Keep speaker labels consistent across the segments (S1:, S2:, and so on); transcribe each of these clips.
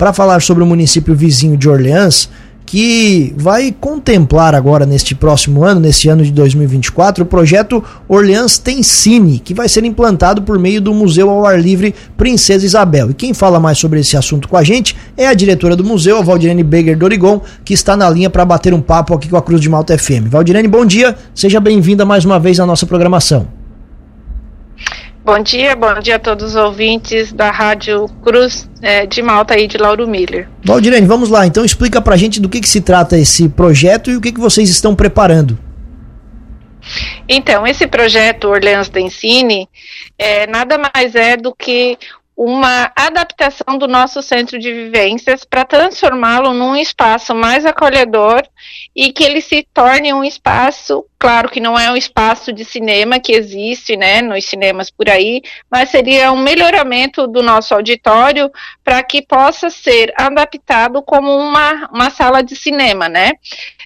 S1: para falar sobre o município vizinho de Orleans que vai contemplar agora neste próximo ano, neste ano de 2024, o projeto Orleans Tem Cine, que vai ser implantado por meio do Museu ao Ar Livre Princesa Isabel. E quem fala mais sobre esse assunto com a gente é a diretora do museu, a Valdirene Beger Dorigon, que está na linha para bater um papo aqui com a Cruz de Malta FM. Valdirene, bom dia, seja bem-vinda mais uma vez à nossa programação.
S2: Bom dia, bom dia a todos os ouvintes da Rádio Cruz é, de Malta e de Lauro Miller.
S1: Valdirene, vamos lá, então explica pra gente do que, que se trata esse projeto e o que, que vocês estão preparando.
S2: Então, esse projeto Orleans da Ensine é, nada mais é do que uma adaptação do nosso centro de vivências para transformá-lo num espaço mais acolhedor e que ele se torne um espaço, claro que não é um espaço de cinema que existe, né, nos cinemas por aí, mas seria um melhoramento do nosso auditório para que possa ser adaptado como uma, uma sala de cinema, né?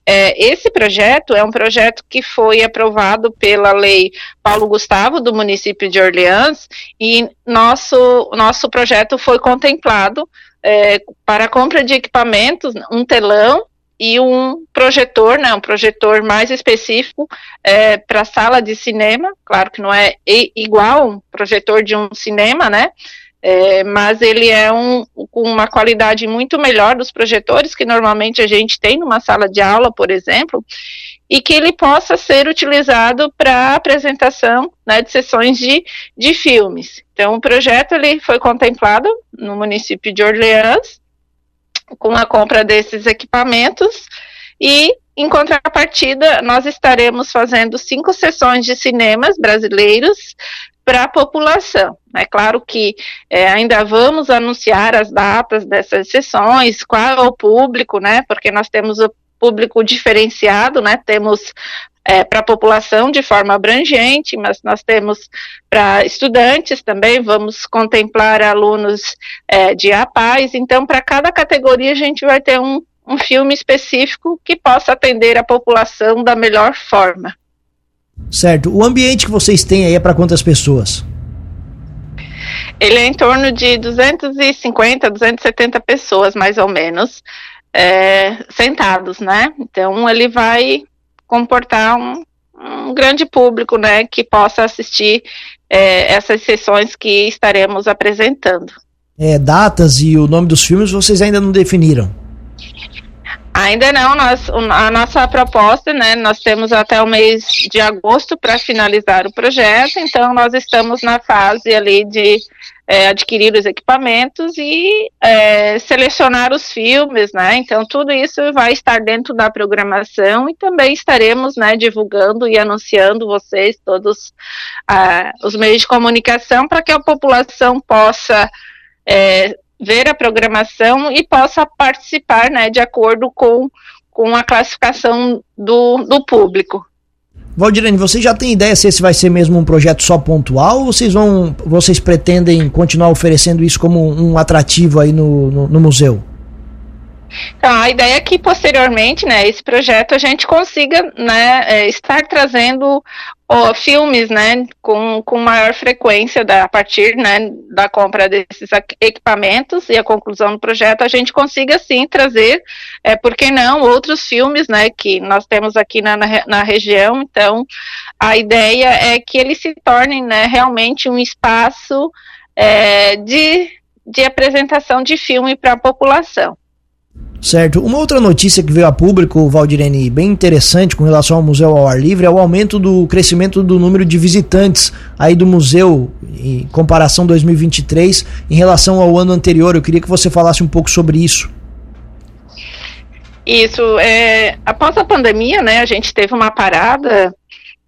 S2: É, esse projeto é um projeto que foi aprovado pela lei Paulo Gustavo, do município de Orleans, e nosso, nosso projeto foi contemplado é, para compra de equipamentos, um telão e um projetor, né, um projetor mais específico é, para sala de cinema, claro que não é igual um projetor de um cinema, né, é, mas ele é um, com uma qualidade muito melhor dos projetores que normalmente a gente tem numa sala de aula, por exemplo, e que ele possa ser utilizado para apresentação né, de sessões de, de filmes. Então, o projeto ele foi contemplado no município de Orleans, com a compra desses equipamentos, e em contrapartida, nós estaremos fazendo cinco sessões de cinemas brasileiros para a população. É claro que é, ainda vamos anunciar as datas dessas sessões, qual é o público, né? Porque nós temos o público diferenciado, né? Temos é, para a população de forma abrangente, mas nós temos para estudantes também, vamos contemplar alunos é, de APAES, então para cada categoria a gente vai ter um, um filme específico que possa atender a população da melhor forma.
S1: Certo. O ambiente que vocês têm aí é para quantas pessoas?
S2: Ele é em torno de 250, 270 pessoas, mais ou menos, é, sentados, né? Então, ele vai comportar um, um grande público, né, que possa assistir é, essas sessões que estaremos apresentando.
S1: É, datas e o nome dos filmes vocês ainda não definiram?
S2: Ainda não, nós, a nossa proposta, né, nós temos até o mês de agosto para finalizar o projeto, então nós estamos na fase ali de é, adquirir os equipamentos e é, selecionar os filmes, né, então tudo isso vai estar dentro da programação e também estaremos, né, divulgando e anunciando vocês, todos ah, os meios de comunicação, para que a população possa é, ver a programação e possa participar, né, de acordo com, com a classificação do, do público.
S1: Valdirene, você já tem ideia se esse vai ser mesmo um projeto só pontual ou vocês vão, vocês pretendem continuar oferecendo isso como um atrativo aí no, no, no museu?
S2: Então, a ideia é que posteriormente, né, esse projeto a gente consiga, né, é, estar trazendo ó, filmes, né, com, com maior frequência da, a partir, né, da compra desses equipamentos e a conclusão do projeto, a gente consiga sim trazer, é, por que não, outros filmes, né, que nós temos aqui na, na, na região, então, a ideia é que eles se tornem, né, realmente um espaço é, de, de apresentação de filme para a população.
S1: Certo. Uma outra notícia que veio a público, Valdirene, bem interessante com relação ao Museu ao Ar Livre, é o aumento do crescimento do número de visitantes aí do museu em comparação 2023 em relação ao ano anterior. Eu queria que você falasse um pouco sobre isso.
S2: Isso, é, após a pandemia, né, a gente teve uma parada,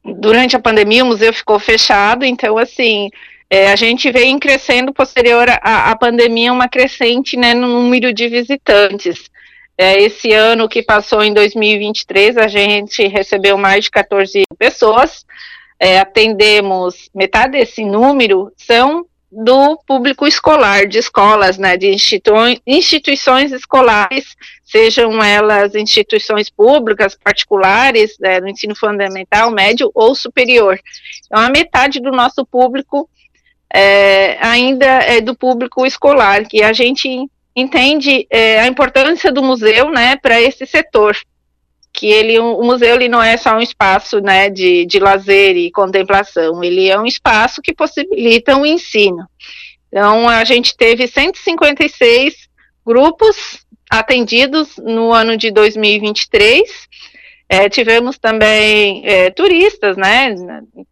S2: durante a pandemia o museu ficou fechado, então assim, é, a gente vem crescendo posterior à, pandemia, uma crescente né, no número de visitantes. É, esse ano que passou em 2023, a gente recebeu mais de 14 pessoas. É, atendemos metade desse número são do público escolar, de escolas, né, de institui instituições escolares, sejam elas instituições públicas, particulares, né, no ensino fundamental, médio ou superior. Então, a metade do nosso público é, ainda é do público escolar, que a gente entende é, a importância do museu, né, para esse setor. Que ele, o museu ele não é só um espaço, né, de, de lazer e contemplação, ele é um espaço que possibilita o um ensino. Então, a gente teve 156 grupos atendidos no ano de 2023. É, tivemos também é, turistas, né,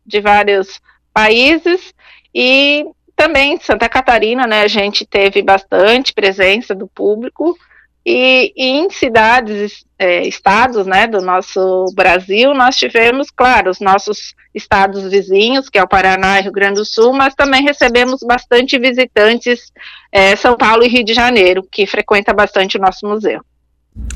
S2: de vários países e também Santa Catarina, né, a gente teve bastante presença do público e, e em cidades, é, estados, né, do nosso Brasil, nós tivemos, claro, os nossos estados vizinhos, que é o Paraná e Rio Grande do Sul, mas também recebemos bastante visitantes é, São Paulo e Rio de Janeiro, que frequenta bastante o nosso museu.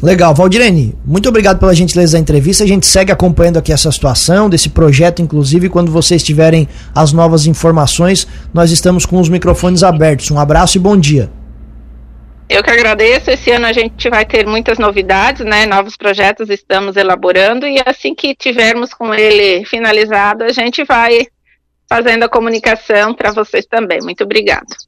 S1: Legal, Valdirene, muito obrigado pela gentileza da entrevista. A gente segue acompanhando aqui essa situação, desse projeto, inclusive, quando vocês tiverem as novas informações, nós estamos com os microfones abertos. Um abraço e bom dia.
S2: Eu que agradeço. Esse ano a gente vai ter muitas novidades, né? Novos projetos estamos elaborando e assim que tivermos com ele finalizado, a gente vai fazendo a comunicação para vocês também. Muito obrigado.